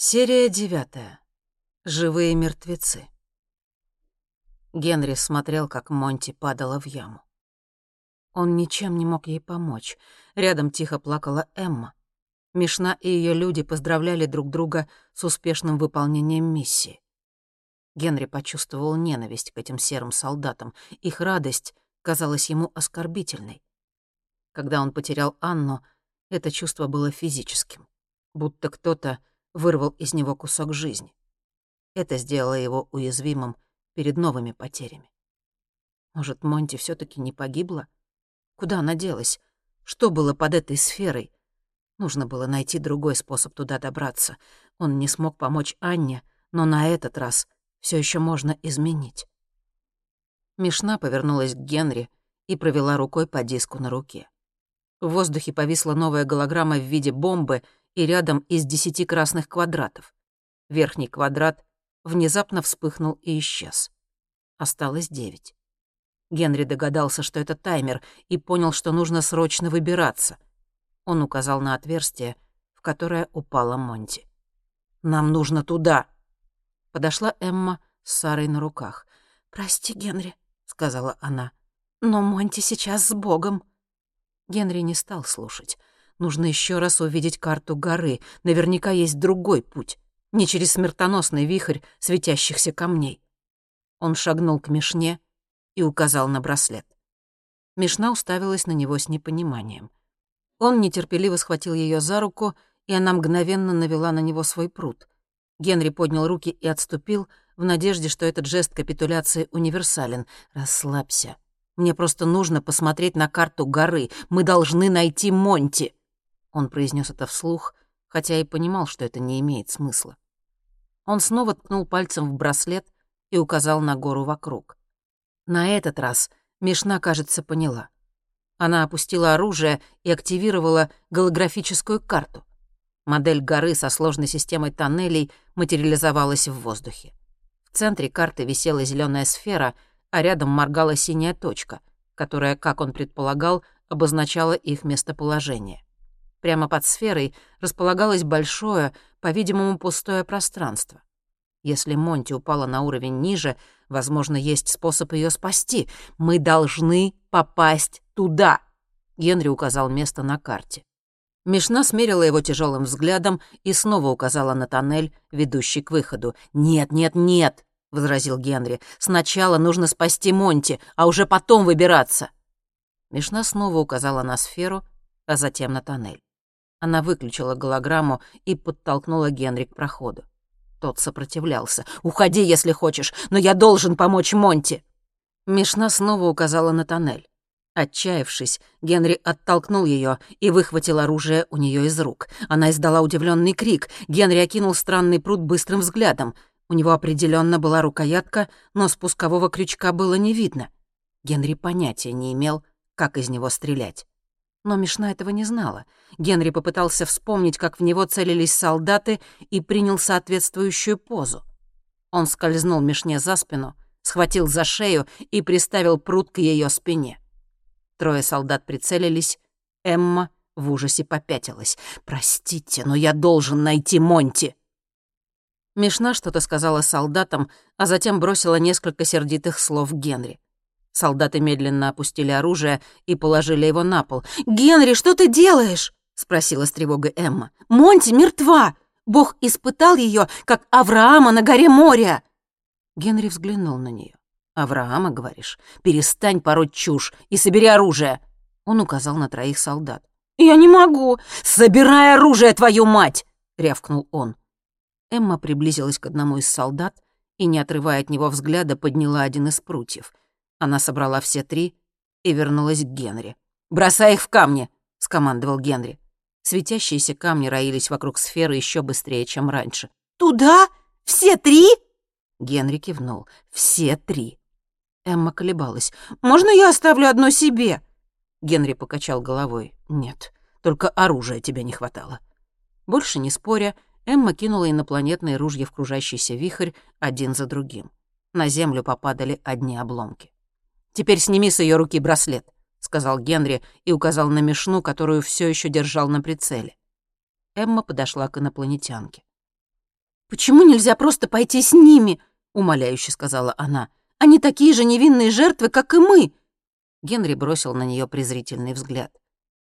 Серия девятая. Живые мертвецы. Генри смотрел, как Монти падала в яму. Он ничем не мог ей помочь. Рядом тихо плакала Эмма. Мишна и ее люди поздравляли друг друга с успешным выполнением миссии. Генри почувствовал ненависть к этим серым солдатам. Их радость казалась ему оскорбительной. Когда он потерял Анну, это чувство было физическим. Будто кто-то вырвал из него кусок жизни. Это сделало его уязвимым перед новыми потерями. Может, Монти все таки не погибла? Куда она делась? Что было под этой сферой? Нужно было найти другой способ туда добраться. Он не смог помочь Анне, но на этот раз все еще можно изменить. Мишна повернулась к Генри и провела рукой по диску на руке. В воздухе повисла новая голограмма в виде бомбы — и рядом из десяти красных квадратов. Верхний квадрат внезапно вспыхнул и исчез. Осталось девять. Генри догадался, что это таймер, и понял, что нужно срочно выбираться. Он указал на отверстие, в которое упала Монти. «Нам нужно туда!» Подошла Эмма с Сарой на руках. «Прости, Генри», — сказала она, — «но Монти сейчас с Богом». Генри не стал слушать. Нужно еще раз увидеть карту горы. Наверняка есть другой путь. Не через смертоносный вихрь светящихся камней. Он шагнул к Мишне и указал на браслет. Мишна уставилась на него с непониманием. Он нетерпеливо схватил ее за руку, и она мгновенно навела на него свой пруд. Генри поднял руки и отступил, в надежде, что этот жест капитуляции универсален. «Расслабься. Мне просто нужно посмотреть на карту горы. Мы должны найти Монти». Он произнес это вслух, хотя и понимал, что это не имеет смысла. Он снова ткнул пальцем в браслет и указал на гору вокруг. На этот раз Мишна, кажется, поняла. Она опустила оружие и активировала голографическую карту. Модель горы со сложной системой тоннелей материализовалась в воздухе. В центре карты висела зеленая сфера, а рядом моргала синяя точка, которая, как он предполагал, обозначала их местоположение. Прямо под сферой располагалось большое, по-видимому, пустое пространство. Если Монти упала на уровень ниже, возможно, есть способ ее спасти. Мы должны попасть туда. Генри указал место на карте. Мишна смерила его тяжелым взглядом и снова указала на тоннель, ведущий к выходу. «Нет, нет, нет!» — возразил Генри. «Сначала нужно спасти Монти, а уже потом выбираться!» Мишна снова указала на сферу, а затем на тоннель. Она выключила голограмму и подтолкнула Генри к проходу. Тот сопротивлялся. «Уходи, если хочешь, но я должен помочь Монти!» Мишна снова указала на тоннель. Отчаявшись, Генри оттолкнул ее и выхватил оружие у нее из рук. Она издала удивленный крик. Генри окинул странный пруд быстрым взглядом. У него определенно была рукоятка, но спускового крючка было не видно. Генри понятия не имел, как из него стрелять. Но Мишна этого не знала. Генри попытался вспомнить, как в него целились солдаты, и принял соответствующую позу. Он скользнул Мишне за спину, схватил за шею и приставил пруд к ее спине. Трое солдат прицелились. Эмма в ужасе попятилась. «Простите, но я должен найти Монти!» Мишна что-то сказала солдатам, а затем бросила несколько сердитых слов Генри. Солдаты медленно опустили оружие и положили его на пол. «Генри, что ты делаешь?» — спросила с тревогой Эмма. «Монти мертва! Бог испытал ее, как Авраама на горе моря!» Генри взглянул на нее. «Авраама, говоришь? Перестань пороть чушь и собери оружие!» Он указал на троих солдат. «Я не могу! Собирай оружие, твою мать!» — рявкнул он. Эмма приблизилась к одному из солдат и, не отрывая от него взгляда, подняла один из прутьев — она собрала все три и вернулась к Генри. «Бросай их в камни!» — скомандовал Генри. Светящиеся камни роились вокруг сферы еще быстрее, чем раньше. «Туда? Все три?» Генри кивнул. «Все три». Эмма колебалась. «Можно я оставлю одно себе?» Генри покачал головой. «Нет, только оружия тебе не хватало». Больше не споря, Эмма кинула инопланетные ружья в кружащийся вихрь один за другим. На землю попадали одни обломки. «Теперь сними с ее руки браслет», — сказал Генри и указал на мешну, которую все еще держал на прицеле. Эмма подошла к инопланетянке. «Почему нельзя просто пойти с ними?» — умоляюще сказала она. «Они такие же невинные жертвы, как и мы!» Генри бросил на нее презрительный взгляд.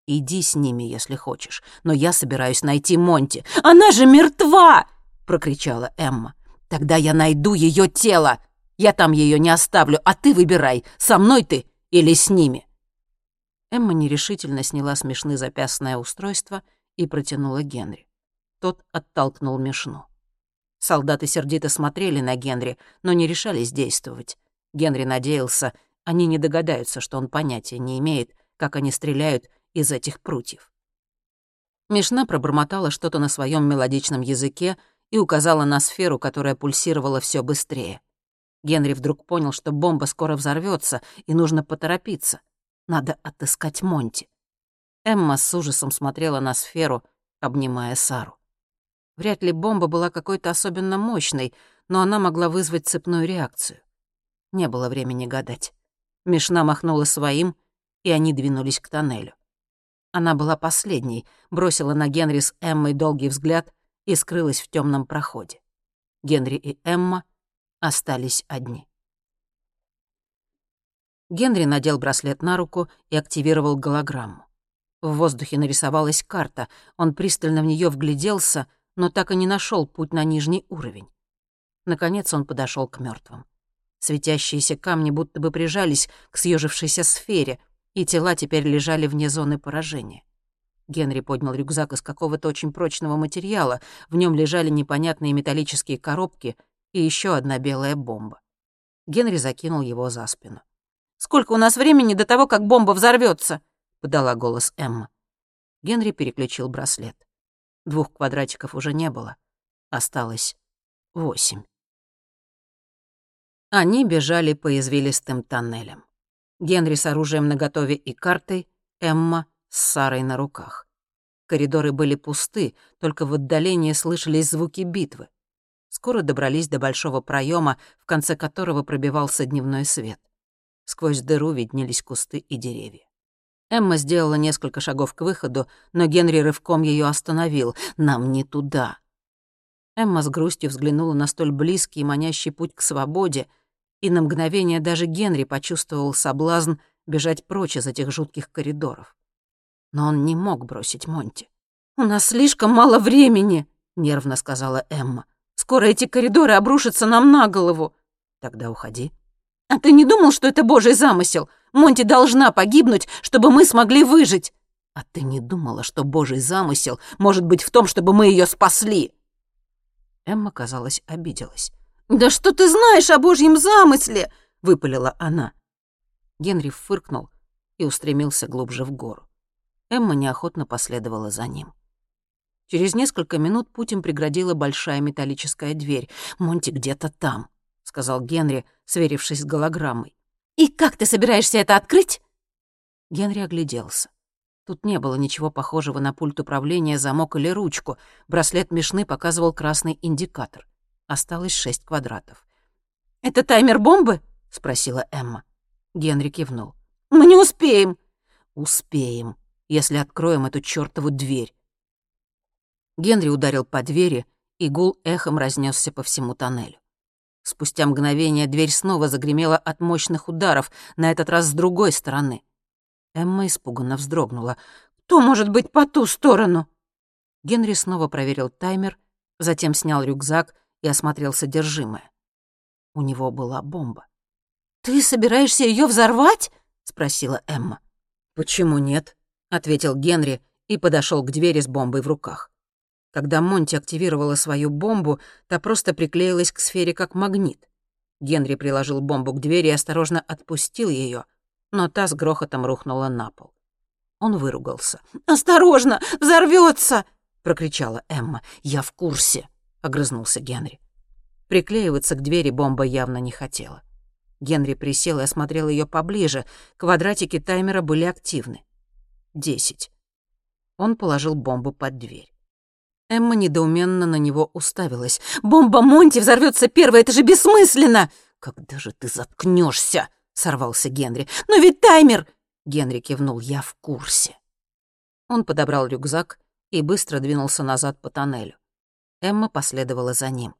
«Иди с ними, если хочешь, но я собираюсь найти Монти. Она же мертва!» — прокричала Эмма. «Тогда я найду ее тело. Я там ее не оставлю, а ты выбирай, со мной ты или с ними». Эмма нерешительно сняла с Мишны запястное устройство и протянула Генри. Тот оттолкнул Мишну. Солдаты сердито смотрели на Генри, но не решались действовать. Генри надеялся, они не догадаются, что он понятия не имеет, как они стреляют из этих прутьев. Мишна пробормотала что-то на своем мелодичном языке и указала на сферу, которая пульсировала все быстрее. Генри вдруг понял, что бомба скоро взорвется и нужно поторопиться. Надо отыскать Монти. Эмма с ужасом смотрела на сферу, обнимая Сару. Вряд ли бомба была какой-то особенно мощной, но она могла вызвать цепную реакцию. Не было времени гадать. Мишна махнула своим, и они двинулись к тоннелю. Она была последней, бросила на Генри с Эммой долгий взгляд и скрылась в темном проходе. Генри и Эмма остались одни. Генри надел браслет на руку и активировал голограмму. В воздухе нарисовалась карта, он пристально в нее вгляделся, но так и не нашел путь на нижний уровень. Наконец он подошел к мертвым. Светящиеся камни будто бы прижались к съежившейся сфере, и тела теперь лежали вне зоны поражения. Генри поднял рюкзак из какого-то очень прочного материала, в нем лежали непонятные металлические коробки и еще одна белая бомба. Генри закинул его за спину. «Сколько у нас времени до того, как бомба взорвется? подала голос Эмма. Генри переключил браслет. Двух квадратиков уже не было. Осталось восемь. Они бежали по извилистым тоннелям. Генри с оружием наготове и картой, Эмма с Сарой на руках. Коридоры были пусты, только в отдалении слышались звуки битвы скоро добрались до большого проема, в конце которого пробивался дневной свет. Сквозь дыру виднелись кусты и деревья. Эмма сделала несколько шагов к выходу, но Генри рывком ее остановил. «Нам не туда». Эмма с грустью взглянула на столь близкий и манящий путь к свободе, и на мгновение даже Генри почувствовал соблазн бежать прочь из этих жутких коридоров. Но он не мог бросить Монти. «У нас слишком мало времени», — нервно сказала Эмма. Скоро эти коридоры обрушатся нам на голову. Тогда уходи. А ты не думал, что это божий замысел? Монти должна погибнуть, чтобы мы смогли выжить. А ты не думала, что божий замысел может быть в том, чтобы мы ее спасли? Эмма, казалось, обиделась. «Да что ты знаешь о божьем замысле?» — выпалила она. Генри фыркнул и устремился глубже в гору. Эмма неохотно последовала за ним. Через несколько минут путь им преградила большая металлическая дверь. «Монти где-то там», — сказал Генри, сверившись с голограммой. «И как ты собираешься это открыть?» Генри огляделся. Тут не было ничего похожего на пульт управления, замок или ручку. Браслет Мишны показывал красный индикатор. Осталось шесть квадратов. «Это таймер бомбы?» — спросила Эмма. Генри кивнул. «Мы не успеем». «Успеем, если откроем эту чёртову дверь. Генри ударил по двери, и гул эхом разнесся по всему тоннелю. Спустя мгновение дверь снова загремела от мощных ударов, на этот раз с другой стороны. Эмма испуганно вздрогнула. «Кто может быть по ту сторону?» Генри снова проверил таймер, затем снял рюкзак и осмотрел содержимое. У него была бомба. «Ты собираешься ее взорвать?» — спросила Эмма. «Почему нет?» — ответил Генри и подошел к двери с бомбой в руках. Когда Монти активировала свою бомбу, та просто приклеилась к сфере как магнит. Генри приложил бомбу к двери и осторожно отпустил ее, но та с грохотом рухнула на пол. Он выругался. «Осторожно! Взорвется! прокричала Эмма. «Я в курсе!» — огрызнулся Генри. Приклеиваться к двери бомба явно не хотела. Генри присел и осмотрел ее поближе. Квадратики таймера были активны. Десять. Он положил бомбу под дверь. Эмма недоуменно на него уставилась. «Бомба Монти взорвется первой, это же бессмысленно!» «Когда же ты заткнешься? сорвался Генри. «Но ведь таймер!» Генри кивнул. «Я в курсе». Он подобрал рюкзак и быстро двинулся назад по тоннелю. Эмма последовала за ним.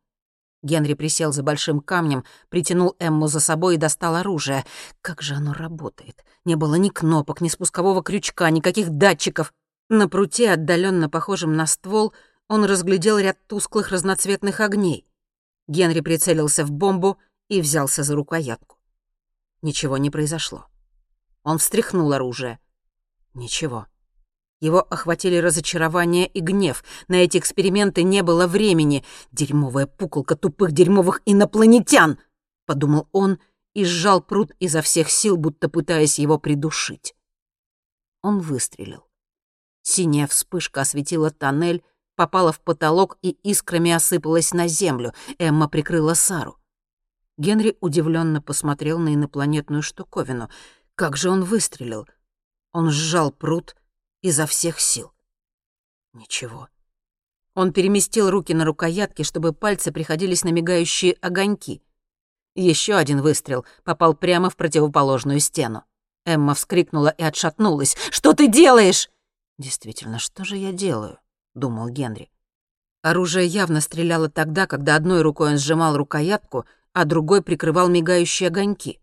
Генри присел за большим камнем, притянул Эмму за собой и достал оружие. Как же оно работает? Не было ни кнопок, ни спускового крючка, никаких датчиков. На пруте, отдаленно похожем на ствол, он разглядел ряд тусклых разноцветных огней. Генри прицелился в бомбу и взялся за рукоятку. Ничего не произошло. Он встряхнул оружие. Ничего. Его охватили разочарование и гнев. На эти эксперименты не было времени. «Дерьмовая пуколка тупых дерьмовых инопланетян!» — подумал он и сжал пруд изо всех сил, будто пытаясь его придушить. Он выстрелил. Синяя вспышка осветила тоннель, попала в потолок и искрами осыпалась на землю. Эмма прикрыла Сару. Генри удивленно посмотрел на инопланетную штуковину. Как же он выстрелил? Он сжал пруд изо всех сил. Ничего. Он переместил руки на рукоятки, чтобы пальцы приходились на мигающие огоньки. Еще один выстрел попал прямо в противоположную стену. Эмма вскрикнула и отшатнулась. «Что ты делаешь?» «Действительно, что же я делаю?» — думал Генри. Оружие явно стреляло тогда, когда одной рукой он сжимал рукоятку, а другой прикрывал мигающие огоньки.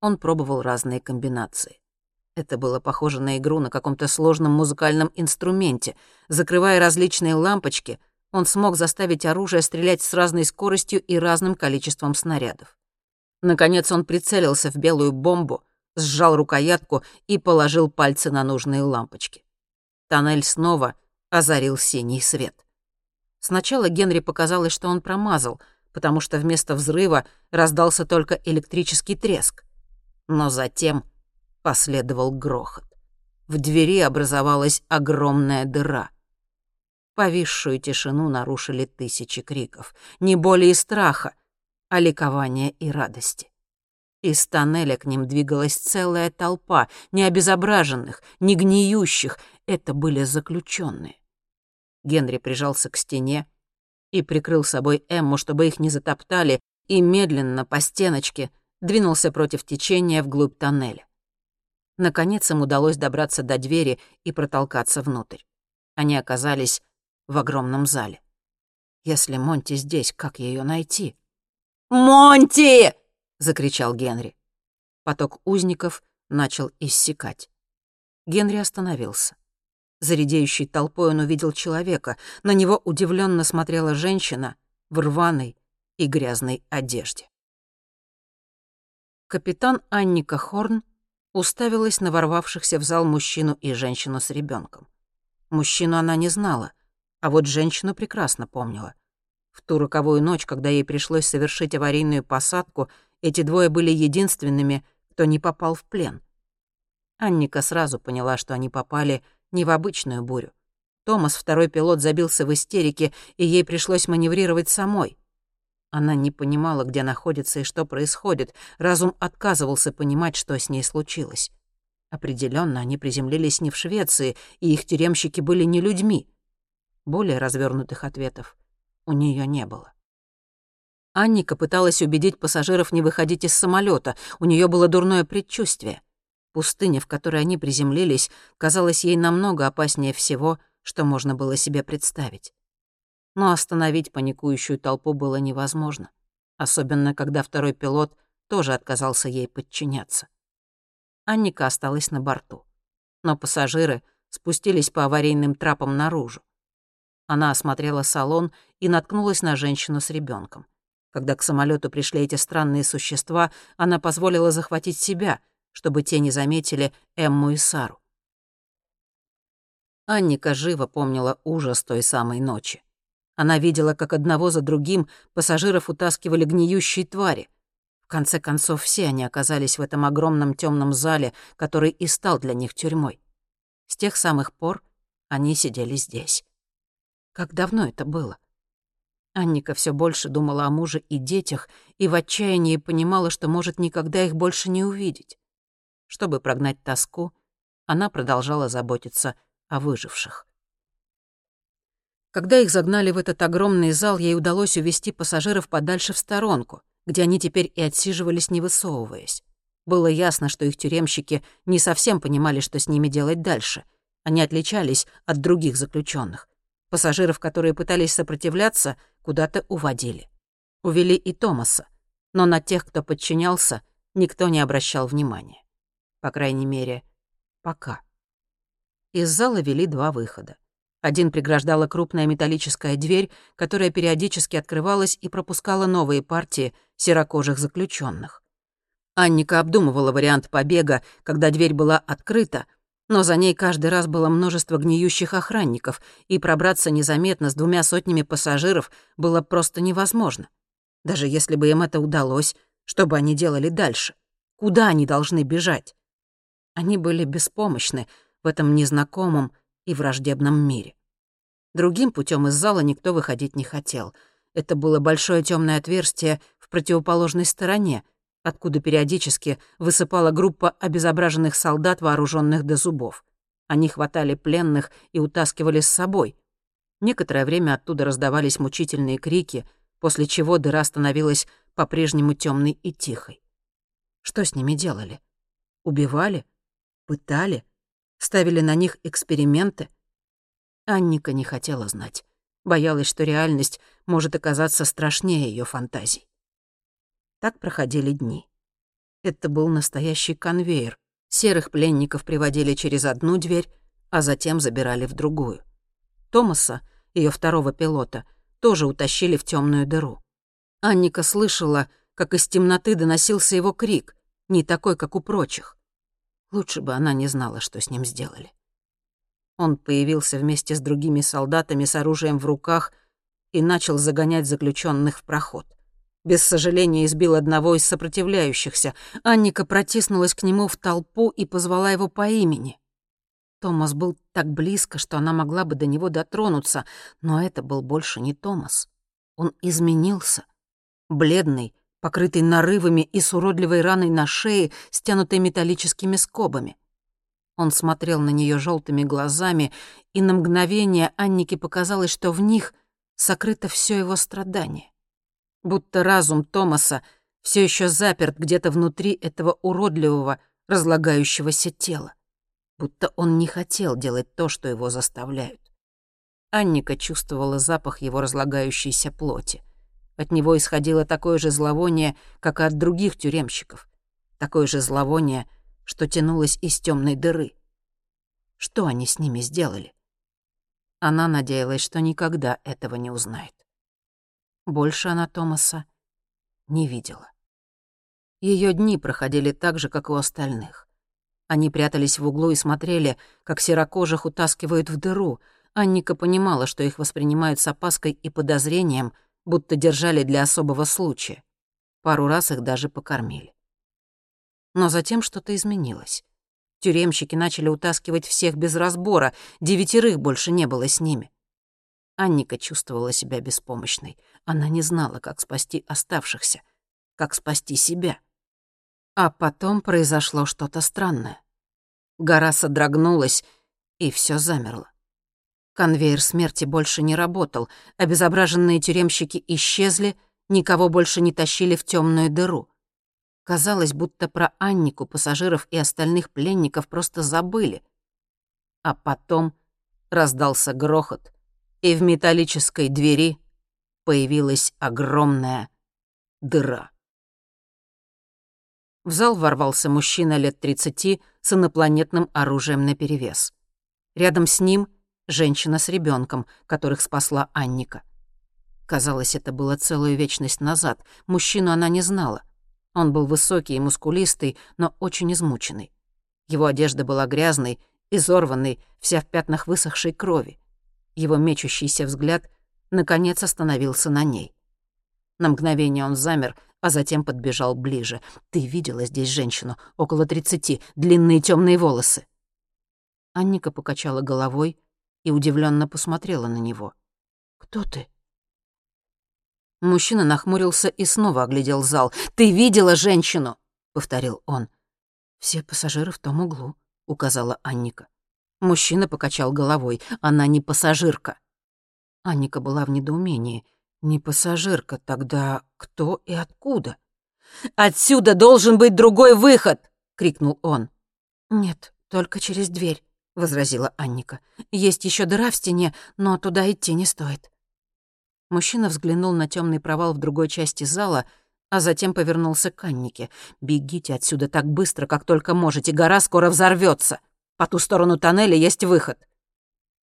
Он пробовал разные комбинации. Это было похоже на игру на каком-то сложном музыкальном инструменте. Закрывая различные лампочки, он смог заставить оружие стрелять с разной скоростью и разным количеством снарядов. Наконец он прицелился в белую бомбу, сжал рукоятку и положил пальцы на нужные лампочки. Тоннель снова озарил синий свет. Сначала Генри показалось, что он промазал, потому что вместо взрыва раздался только электрический треск. Но затем последовал грохот. В двери образовалась огромная дыра. Повисшую тишину нарушили тысячи криков. Не боли и страха, а ликования и радости. Из тоннеля к ним двигалась целая толпа, не обезображенных, не гниющих. Это были заключенные. Генри прижался к стене и прикрыл собой Эмму, чтобы их не затоптали, и медленно по стеночке двинулся против течения вглубь тоннеля. Наконец им удалось добраться до двери и протолкаться внутрь. Они оказались в огромном зале. Если Монти здесь, как ее найти? «Монти!» закричал Генри. Поток узников начал иссякать. Генри остановился. За редеющей толпой он увидел человека. На него удивленно смотрела женщина в рваной и грязной одежде. Капитан Анника Хорн уставилась на ворвавшихся в зал мужчину и женщину с ребенком. Мужчину она не знала, а вот женщину прекрасно помнила. В ту роковую ночь, когда ей пришлось совершить аварийную посадку, эти двое были единственными, кто не попал в плен. Анника сразу поняла, что они попали не в обычную бурю. Томас, второй пилот, забился в истерике, и ей пришлось маневрировать самой. Она не понимала, где находится и что происходит. Разум отказывался понимать, что с ней случилось. Определенно, они приземлились не в Швеции, и их тюремщики были не людьми. Более развернутых ответов у нее не было. Анника пыталась убедить пассажиров не выходить из самолета. У нее было дурное предчувствие. Пустыня, в которой они приземлились, казалась ей намного опаснее всего, что можно было себе представить. Но остановить паникующую толпу было невозможно, особенно когда второй пилот тоже отказался ей подчиняться. Анника осталась на борту, но пассажиры спустились по аварийным трапам наружу. Она осмотрела салон и наткнулась на женщину с ребенком. Когда к самолету пришли эти странные существа, она позволила захватить себя, чтобы те не заметили Эмму и Сару. Анника живо помнила ужас той самой ночи. Она видела, как одного за другим пассажиров утаскивали гниющие твари. В конце концов, все они оказались в этом огромном темном зале, который и стал для них тюрьмой. С тех самых пор они сидели здесь. Как давно это было? Анника все больше думала о муже и детях и в отчаянии понимала, что может никогда их больше не увидеть. Чтобы прогнать тоску, она продолжала заботиться о выживших. Когда их загнали в этот огромный зал, ей удалось увести пассажиров подальше в сторонку, где они теперь и отсиживались, не высовываясь. Было ясно, что их тюремщики не совсем понимали, что с ними делать дальше. Они отличались от других заключенных. Пассажиров, которые пытались сопротивляться, куда-то уводили. Увели и Томаса, но на тех, кто подчинялся, никто не обращал внимания. По крайней мере, пока. Из зала вели два выхода. Один преграждала крупная металлическая дверь, которая периодически открывалась и пропускала новые партии серокожих заключенных. Анника обдумывала вариант побега, когда дверь была открыта, но за ней каждый раз было множество гниющих охранников, и пробраться незаметно с двумя сотнями пассажиров было просто невозможно. Даже если бы им это удалось, что бы они делали дальше? Куда они должны бежать? Они были беспомощны в этом незнакомом и враждебном мире. Другим путем из зала никто выходить не хотел. Это было большое темное отверстие в противоположной стороне, откуда периодически высыпала группа обезображенных солдат, вооруженных до зубов. Они хватали пленных и утаскивали с собой. Некоторое время оттуда раздавались мучительные крики, после чего дыра становилась по-прежнему темной и тихой. Что с ними делали? Убивали? Пытали? Ставили на них эксперименты? Анника не хотела знать. Боялась, что реальность может оказаться страшнее ее фантазий. Так проходили дни. Это был настоящий конвейер. Серых пленников приводили через одну дверь, а затем забирали в другую. Томаса, ее второго пилота, тоже утащили в темную дыру. Анника слышала, как из темноты доносился его крик, не такой, как у прочих. Лучше бы она не знала, что с ним сделали. Он появился вместе с другими солдатами с оружием в руках и начал загонять заключенных в проход. Без сожаления избил одного из сопротивляющихся. Анника протиснулась к нему в толпу и позвала его по имени. Томас был так близко, что она могла бы до него дотронуться, но это был больше не Томас. Он изменился. Бледный, покрытый нарывами и с уродливой раной на шее, стянутой металлическими скобами. Он смотрел на нее желтыми глазами, и на мгновение Аннике показалось, что в них сокрыто все его страдание будто разум Томаса все еще заперт где-то внутри этого уродливого, разлагающегося тела. Будто он не хотел делать то, что его заставляют. Анника чувствовала запах его разлагающейся плоти. От него исходило такое же зловоние, как и от других тюремщиков. Такое же зловоние, что тянулось из темной дыры. Что они с ними сделали? Она надеялась, что никогда этого не узнает. Больше она Томаса не видела. Ее дни проходили так же, как у остальных. Они прятались в углу и смотрели, как серокожих утаскивают в дыру. Анника понимала, что их воспринимают с опаской и подозрением, будто держали для особого случая. Пару раз их даже покормили. Но затем что-то изменилось. Тюремщики начали утаскивать всех без разбора, девятерых больше не было с ними. Анника чувствовала себя беспомощной. Она не знала, как спасти оставшихся, как спасти себя. А потом произошло что-то странное. Гора содрогнулась, и все замерло. Конвейер смерти больше не работал, обезображенные тюремщики исчезли, никого больше не тащили в темную дыру. Казалось, будто про Аннику, пассажиров и остальных пленников просто забыли. А потом раздался грохот — и в металлической двери появилась огромная дыра. В зал ворвался мужчина лет 30 с инопланетным оружием наперевес. Рядом с ним женщина с ребенком, которых спасла Анника. Казалось, это было целую вечность назад. Мужчину она не знала. Он был высокий и мускулистый, но очень измученный. Его одежда была грязной, изорванной, вся в пятнах высохшей крови. Его мечущийся взгляд наконец остановился на ней. На мгновение он замер, а затем подбежал ближе. «Ты видела здесь женщину, около тридцати, длинные темные волосы?» Анника покачала головой и удивленно посмотрела на него. «Кто ты?» Мужчина нахмурился и снова оглядел зал. «Ты видела женщину?» — повторил он. «Все пассажиры в том углу», — указала Анника. Мужчина покачал головой. Она не пассажирка. Анника была в недоумении. Не пассажирка, тогда кто и откуда? «Отсюда должен быть другой выход!» — крикнул он. «Нет, только через дверь», — возразила Анника. «Есть еще дыра в стене, но туда идти не стоит». Мужчина взглянул на темный провал в другой части зала, а затем повернулся к Аннике. «Бегите отсюда так быстро, как только можете, гора скоро взорвется. По ту сторону тоннеля есть выход».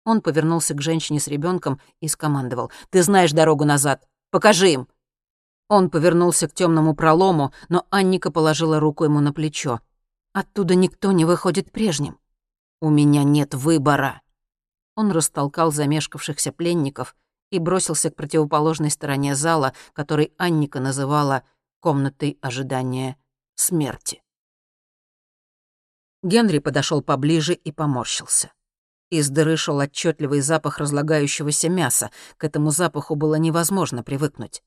Он повернулся к женщине с ребенком и скомандовал. «Ты знаешь дорогу назад. Покажи им!» Он повернулся к темному пролому, но Анника положила руку ему на плечо. «Оттуда никто не выходит прежним. У меня нет выбора». Он растолкал замешкавшихся пленников и бросился к противоположной стороне зала, который Анника называла «комнатой ожидания смерти». Генри подошел поближе и поморщился. Из дыры шел отчетливый запах разлагающегося мяса. К этому запаху было невозможно привыкнуть.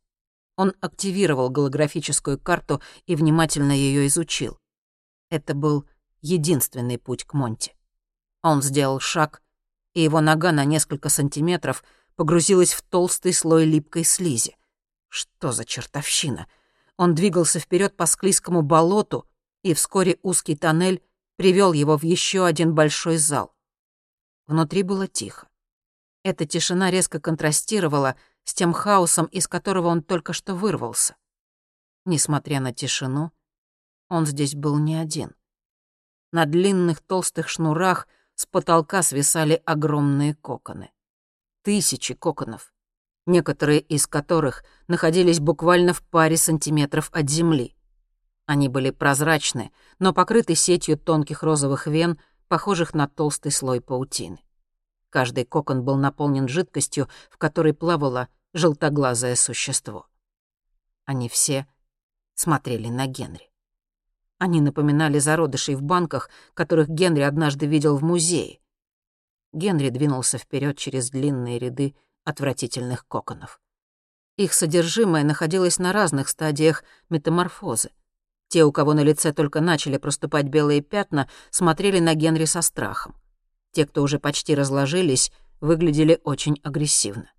Он активировал голографическую карту и внимательно ее изучил. Это был единственный путь к Монте. Он сделал шаг, и его нога на несколько сантиметров погрузилась в толстый слой липкой слизи. Что за чертовщина? Он двигался вперед по склизкому болоту, и вскоре узкий тоннель привел его в еще один большой зал. Внутри было тихо. Эта тишина резко контрастировала с тем хаосом, из которого он только что вырвался. Несмотря на тишину, он здесь был не один. На длинных толстых шнурах с потолка свисали огромные коконы. Тысячи коконов, некоторые из которых находились буквально в паре сантиметров от земли. Они были прозрачны, но покрыты сетью тонких розовых вен, похожих на толстый слой паутины. Каждый кокон был наполнен жидкостью, в которой плавало желтоглазое существо. Они все смотрели на Генри. Они напоминали зародышей в банках, которых Генри однажды видел в музее. Генри двинулся вперед через длинные ряды отвратительных коконов. Их содержимое находилось на разных стадиях метаморфозы. Те, у кого на лице только начали проступать белые пятна, смотрели на Генри со страхом. Те, кто уже почти разложились, выглядели очень агрессивно.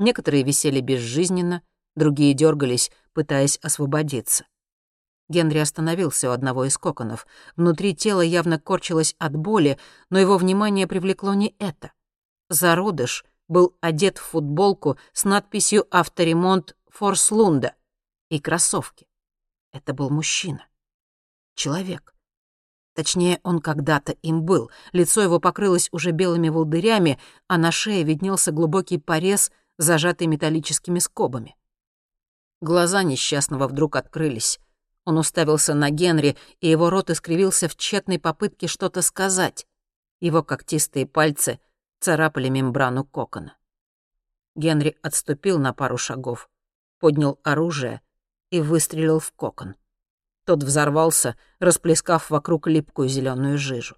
Некоторые висели безжизненно, другие дергались, пытаясь освободиться. Генри остановился у одного из коконов. Внутри тела явно корчилось от боли, но его внимание привлекло не это. Зародыш был одет в футболку с надписью «Авторемонт Форслунда» и кроссовки. Это был мужчина. Человек. Точнее, он когда-то им был. Лицо его покрылось уже белыми волдырями, а на шее виднелся глубокий порез, зажатый металлическими скобами. Глаза несчастного вдруг открылись. Он уставился на Генри, и его рот искривился в тщетной попытке что-то сказать. Его когтистые пальцы царапали мембрану кокона. Генри отступил на пару шагов, поднял оружие и выстрелил в кокон. Тот взорвался, расплескав вокруг липкую зеленую жижу.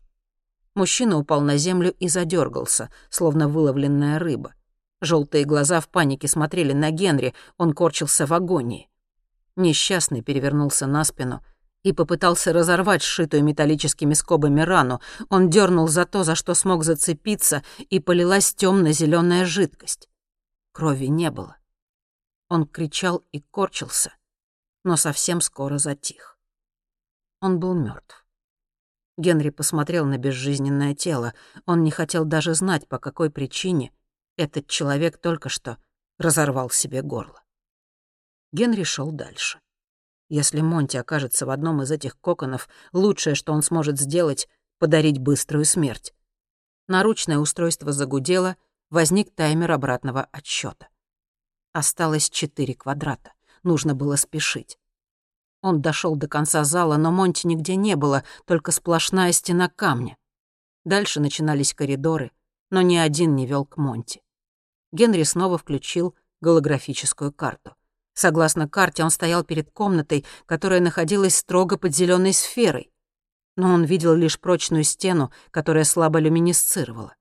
Мужчина упал на землю и задергался, словно выловленная рыба. Желтые глаза в панике смотрели на Генри, он корчился в агонии. Несчастный перевернулся на спину и попытался разорвать сшитую металлическими скобами рану. Он дернул за то, за что смог зацепиться, и полилась темно зеленая жидкость. Крови не было. Он кричал и корчился, но совсем скоро затих. Он был мертв. Генри посмотрел на безжизненное тело. Он не хотел даже знать, по какой причине этот человек только что разорвал себе горло. Генри шел дальше. Если Монти окажется в одном из этих коконов, лучшее, что он сможет сделать — подарить быструю смерть. Наручное устройство загудело, возник таймер обратного отсчета. Осталось четыре квадрата. Нужно было спешить. Он дошел до конца зала, но Монти нигде не было, только сплошная стена камня. Дальше начинались коридоры, но ни один не вел к Монти. Генри снова включил голографическую карту. Согласно карте, он стоял перед комнатой, которая находилась строго под зеленой сферой. Но он видел лишь прочную стену, которая слабо люминесцировала.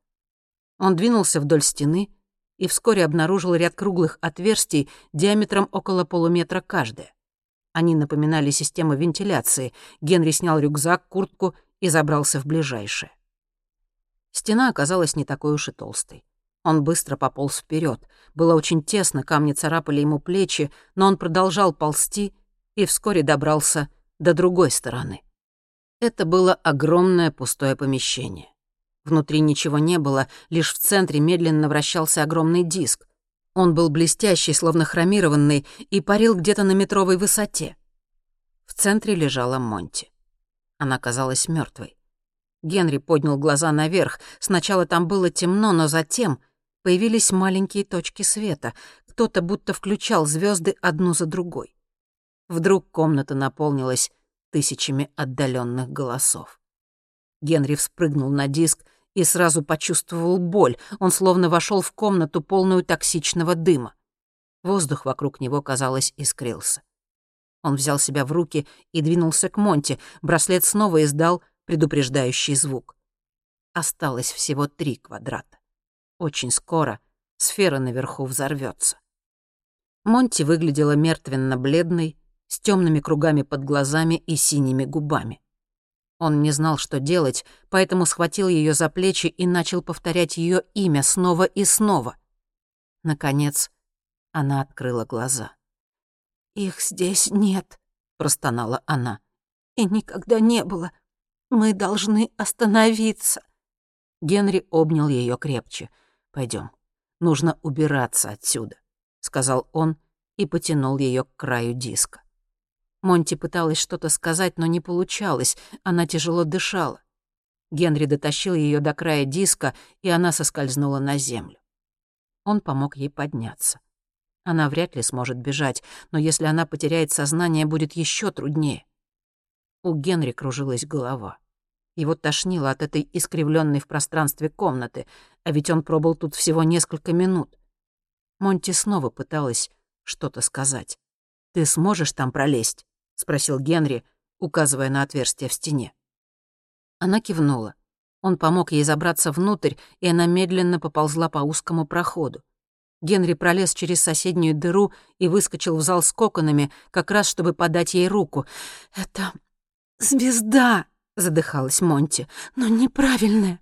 Он двинулся вдоль стены и вскоре обнаружил ряд круглых отверстий диаметром около полуметра каждое. Они напоминали систему вентиляции. Генри снял рюкзак, куртку и забрался в ближайшее. Стена оказалась не такой уж и толстой. Он быстро пополз вперед. Было очень тесно, камни царапали ему плечи, но он продолжал ползти и вскоре добрался до другой стороны. Это было огромное пустое помещение. Внутри ничего не было, лишь в центре медленно вращался огромный диск. Он был блестящий, словно хромированный, и парил где-то на метровой высоте. В центре лежала Монти. Она казалась мертвой. Генри поднял глаза наверх. Сначала там было темно, но затем появились маленькие точки света. Кто-то будто включал звезды одну за другой. Вдруг комната наполнилась тысячами отдаленных голосов. Генри вспрыгнул на диск и сразу почувствовал боль. Он словно вошел в комнату, полную токсичного дыма. Воздух вокруг него, казалось, искрился. Он взял себя в руки и двинулся к Монте. Браслет снова издал предупреждающий звук. Осталось всего три квадрата. Очень скоро сфера наверху взорвется. Монти выглядела мертвенно-бледной, с темными кругами под глазами и синими губами. Он не знал, что делать, поэтому схватил ее за плечи и начал повторять ее имя снова и снова. Наконец, она открыла глаза. «Их здесь нет», — простонала она. «И никогда не было. Мы должны остановиться». Генри обнял ее крепче. Пойдем, нужно убираться отсюда», — сказал он и потянул ее к краю диска. Монти пыталась что-то сказать, но не получалось, она тяжело дышала. Генри дотащил ее до края диска, и она соскользнула на землю. Он помог ей подняться. Она вряд ли сможет бежать, но если она потеряет сознание, будет еще труднее. У Генри кружилась голова. Его тошнило от этой искривленной в пространстве комнаты, а ведь он пробыл тут всего несколько минут. Монти снова пыталась что-то сказать. «Ты сможешь там пролезть?» — спросил Генри, указывая на отверстие в стене. Она кивнула. Он помог ей забраться внутрь, и она медленно поползла по узкому проходу. Генри пролез через соседнюю дыру и выскочил в зал с коконами, как раз чтобы подать ей руку. «Это звезда!» — задыхалась Монти. «Но неправильная,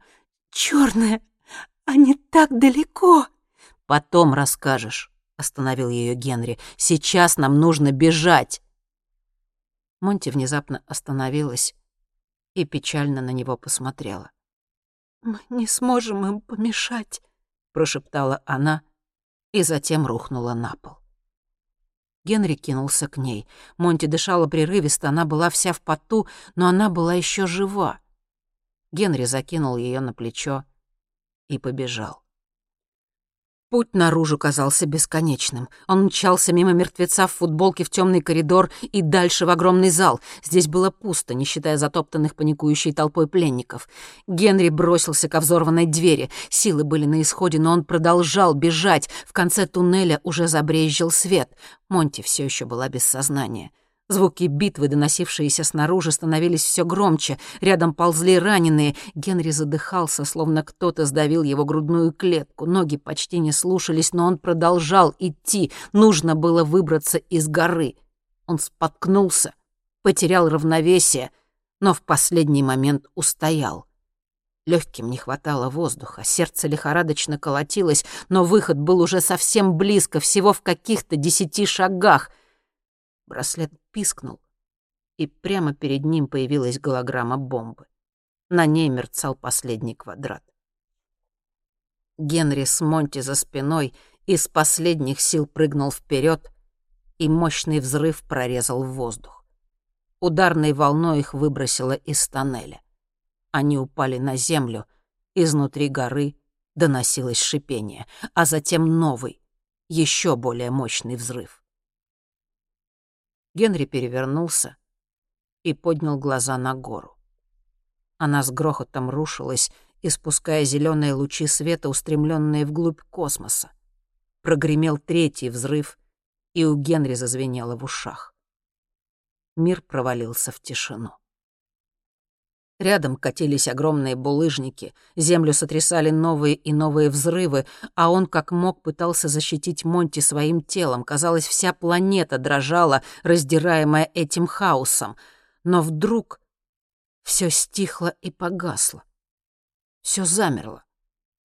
черная, они так далеко!» «Потом расскажешь», — остановил ее Генри. «Сейчас нам нужно бежать!» Монти внезапно остановилась и печально на него посмотрела. «Мы не сможем им помешать», — прошептала она и затем рухнула на пол. Генри кинулся к ней. Монти дышала прерывисто, она была вся в поту, но она была еще жива. Генри закинул ее на плечо и побежал. Путь наружу казался бесконечным. Он мчался мимо мертвеца в футболке в темный коридор и дальше в огромный зал. Здесь было пусто, не считая затоптанных паникующей толпой пленников. Генри бросился ко взорванной двери. Силы были на исходе, но он продолжал бежать. В конце туннеля уже забрезжил свет. Монти все еще была без сознания. Звуки битвы, доносившиеся снаружи, становились все громче. Рядом ползли раненые. Генри задыхался, словно кто-то сдавил его грудную клетку. Ноги почти не слушались, но он продолжал идти. Нужно было выбраться из горы. Он споткнулся, потерял равновесие, но в последний момент устоял. Легким не хватало воздуха, сердце лихорадочно колотилось, но выход был уже совсем близко, всего в каких-то десяти шагах — Браслет пискнул, и прямо перед ним появилась голограмма бомбы. На ней мерцал последний квадрат. Генри с Монти за спиной из последних сил прыгнул вперед, и мощный взрыв прорезал воздух. Ударной волной их выбросило из тоннеля. Они упали на землю, изнутри горы доносилось шипение, а затем новый, еще более мощный взрыв. Генри перевернулся и поднял глаза на гору. Она с грохотом рушилась, испуская зеленые лучи света, устремленные вглубь космоса. Прогремел третий взрыв, и у Генри зазвенело в ушах. Мир провалился в тишину. Рядом катились огромные булыжники, землю сотрясали новые и новые взрывы, а он как мог пытался защитить Монти своим телом. Казалось, вся планета дрожала, раздираемая этим хаосом. Но вдруг все стихло и погасло. Все замерло,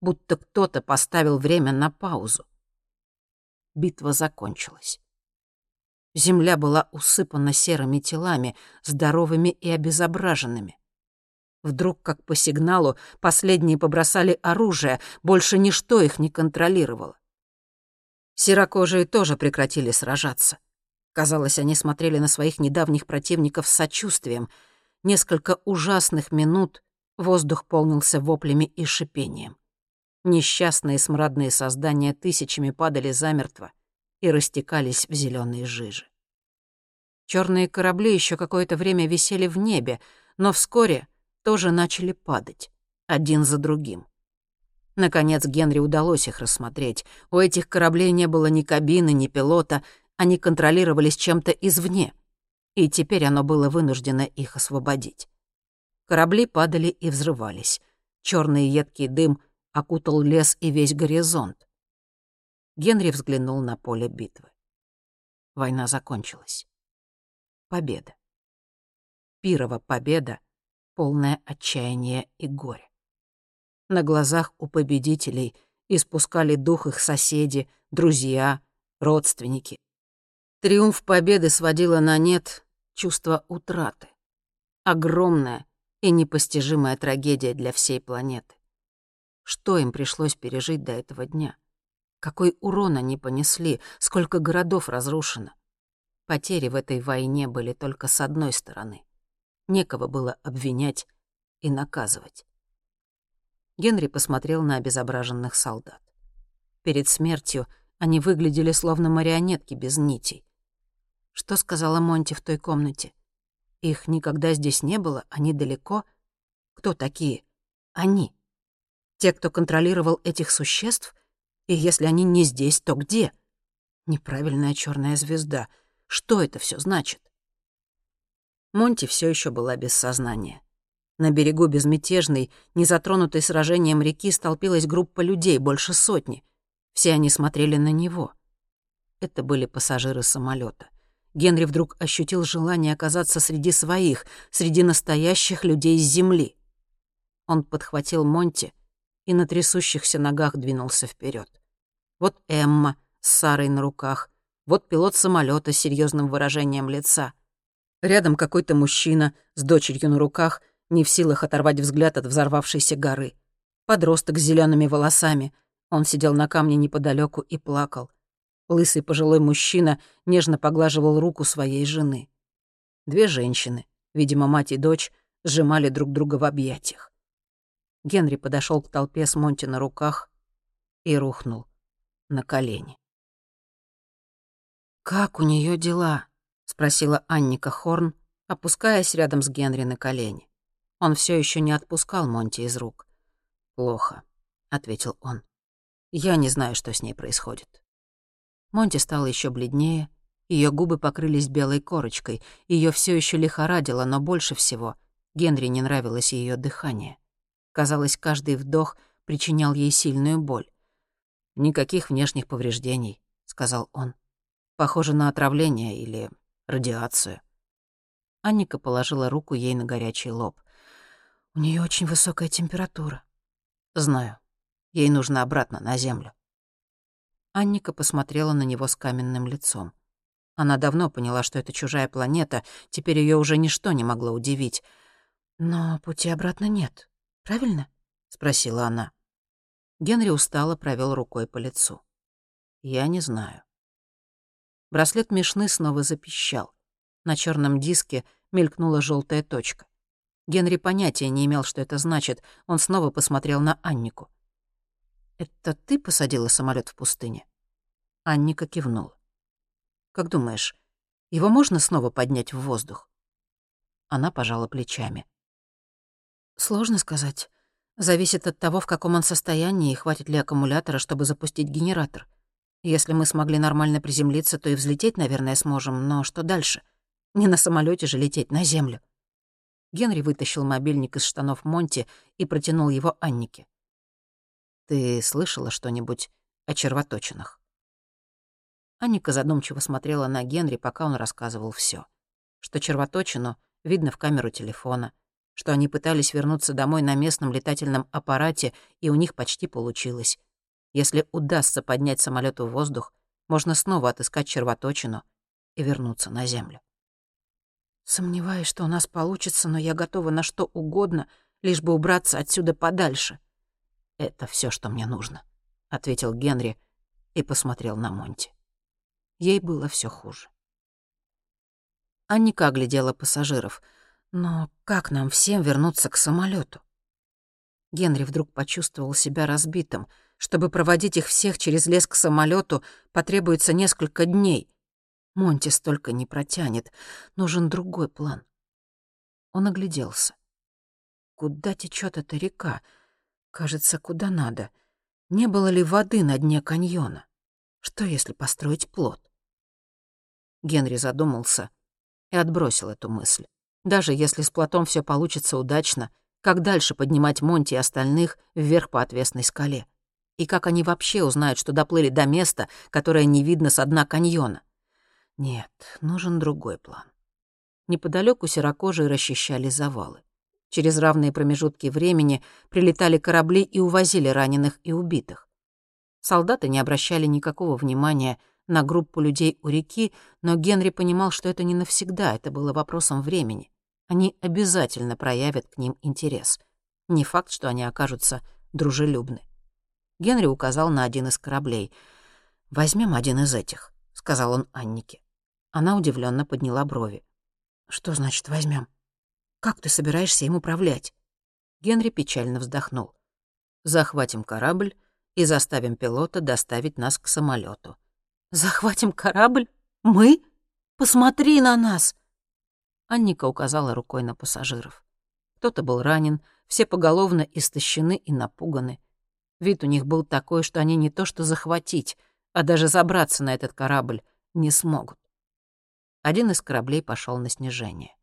будто кто-то поставил время на паузу. Битва закончилась. Земля была усыпана серыми телами, здоровыми и обезображенными. Вдруг, как по сигналу, последние побросали оружие, больше ничто их не контролировало. Серокожие тоже прекратили сражаться. Казалось, они смотрели на своих недавних противников с сочувствием. Несколько ужасных минут воздух полнился воплями и шипением. Несчастные смрадные создания тысячами падали замертво и растекались в зеленые жижи. Черные корабли еще какое-то время висели в небе, но вскоре тоже начали падать, один за другим. Наконец Генри удалось их рассмотреть. У этих кораблей не было ни кабины, ни пилота, они контролировались чем-то извне, и теперь оно было вынуждено их освободить. Корабли падали и взрывались. Черный едкий дым окутал лес и весь горизонт. Генри взглянул на поле битвы. Война закончилась. Победа. Пирова победа, полное отчаяние и горе. На глазах у победителей испускали дух их соседи, друзья, родственники. Триумф победы сводила на нет чувство утраты. Огромная и непостижимая трагедия для всей планеты. Что им пришлось пережить до этого дня? Какой урон они понесли, сколько городов разрушено? Потери в этой войне были только с одной стороны. Некого было обвинять и наказывать. Генри посмотрел на обезображенных солдат. Перед смертью они выглядели словно марионетки без нитей. Что сказала Монти в той комнате? Их никогда здесь не было, они далеко. Кто такие? Они. Те, кто контролировал этих существ? И если они не здесь, то где? Неправильная черная звезда. Что это все значит? Монти все еще была без сознания. На берегу безмятежной, не затронутой сражением реки столпилась группа людей, больше сотни. Все они смотрели на него. Это были пассажиры самолета. Генри вдруг ощутил желание оказаться среди своих, среди настоящих людей с земли. Он подхватил Монти и на трясущихся ногах двинулся вперед. Вот Эмма с Сарой на руках, вот пилот самолета с серьезным выражением лица. Рядом какой-то мужчина с дочерью на руках, не в силах оторвать взгляд от взорвавшейся горы. Подросток с зелеными волосами. Он сидел на камне неподалеку и плакал. Лысый пожилой мужчина нежно поглаживал руку своей жены. Две женщины, видимо, мать и дочь, сжимали друг друга в объятиях. Генри подошел к толпе с Монти на руках и рухнул на колени. «Как у нее дела?» — спросила Анника Хорн, опускаясь рядом с Генри на колени. Он все еще не отпускал Монти из рук. «Плохо», — ответил он. «Я не знаю, что с ней происходит». Монти стала еще бледнее, ее губы покрылись белой корочкой, ее все еще лихорадило, но больше всего Генри не нравилось ее дыхание. Казалось, каждый вдох причинял ей сильную боль. «Никаких внешних повреждений», — сказал он. «Похоже на отравление или радиацию». Анника положила руку ей на горячий лоб. «У нее очень высокая температура». «Знаю. Ей нужно обратно на землю». Анника посмотрела на него с каменным лицом. Она давно поняла, что это чужая планета, теперь ее уже ничто не могло удивить. «Но пути обратно нет», правильно?» — спросила она. Генри устало провел рукой по лицу. «Я не знаю». Браслет Мишны снова запищал. На черном диске мелькнула желтая точка. Генри понятия не имел, что это значит. Он снова посмотрел на Аннику. «Это ты посадила самолет в пустыне?» Анника кивнула. «Как думаешь, его можно снова поднять в воздух?» Она пожала плечами. Сложно сказать. Зависит от того, в каком он состоянии и хватит ли аккумулятора, чтобы запустить генератор. Если мы смогли нормально приземлиться, то и взлететь, наверное, сможем, но что дальше? Не на самолете же лететь на землю. Генри вытащил мобильник из штанов Монти и протянул его Аннике. «Ты слышала что-нибудь о червоточинах?» Анника задумчиво смотрела на Генри, пока он рассказывал все, Что червоточину видно в камеру телефона — что они пытались вернуться домой на местном летательном аппарате, и у них почти получилось. Если удастся поднять самолет в воздух, можно снова отыскать червоточину и вернуться на Землю. «Сомневаюсь, что у нас получится, но я готова на что угодно, лишь бы убраться отсюда подальше. «Это все, что мне нужно», — ответил Генри и посмотрел на Монти. Ей было все хуже. Анника оглядела пассажиров. «Но как нам всем вернуться к самолету? Генри вдруг почувствовал себя разбитым. Чтобы проводить их всех через лес к самолету, потребуется несколько дней. Монти столько не протянет. Нужен другой план. Он огляделся. Куда течет эта река? Кажется, куда надо. Не было ли воды на дне каньона? Что, если построить плот? Генри задумался и отбросил эту мысль. Даже если с плотом все получится удачно, как дальше поднимать Монти и остальных вверх по отвесной скале? И как они вообще узнают, что доплыли до места, которое не видно с дна каньона? Нет, нужен другой план. Неподалеку серокожие расчищали завалы. Через равные промежутки времени прилетали корабли и увозили раненых и убитых. Солдаты не обращали никакого внимания на группу людей у реки, но Генри понимал, что это не навсегда, это было вопросом времени они обязательно проявят к ним интерес. Не факт, что они окажутся дружелюбны. Генри указал на один из кораблей. Возьмем один из этих», — сказал он Аннике. Она удивленно подняла брови. «Что значит возьмем? Как ты собираешься им управлять?» Генри печально вздохнул. «Захватим корабль и заставим пилота доставить нас к самолету. «Захватим корабль? Мы? Посмотри на нас!» Анника указала рукой на пассажиров. Кто-то был ранен, все поголовно истощены и напуганы. Вид у них был такой, что они не то что захватить, а даже забраться на этот корабль не смогут. Один из кораблей пошел на снижение.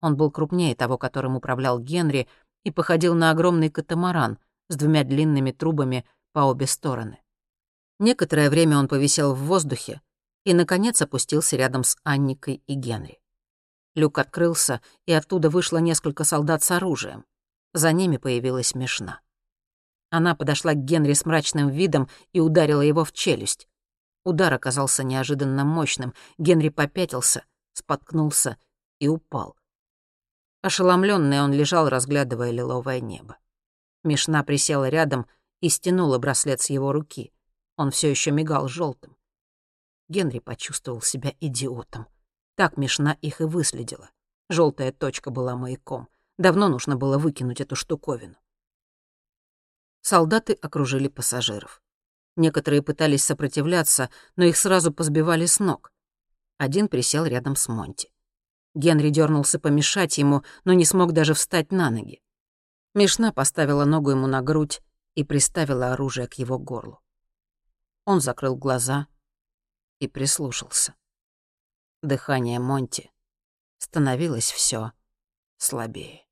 Он был крупнее того, которым управлял Генри, и походил на огромный катамаран с двумя длинными трубами по обе стороны. Некоторое время он повисел в воздухе и, наконец, опустился рядом с Анникой и Генри. Люк открылся, и оттуда вышло несколько солдат с оружием. За ними появилась Мишна. Она подошла к Генри с мрачным видом и ударила его в челюсть. Удар оказался неожиданно мощным. Генри попятился, споткнулся и упал. Ошеломленный он лежал, разглядывая лиловое небо. Мишна присела рядом и стянула браслет с его руки. Он все еще мигал желтым. Генри почувствовал себя идиотом. Так Мишна их и выследила. Желтая точка была маяком. Давно нужно было выкинуть эту штуковину. Солдаты окружили пассажиров. Некоторые пытались сопротивляться, но их сразу позбивали с ног. Один присел рядом с Монти. Генри дернулся помешать ему, но не смог даже встать на ноги. Мишна поставила ногу ему на грудь и приставила оружие к его горлу. Он закрыл глаза и прислушался. Дыхание Монти становилось все слабее.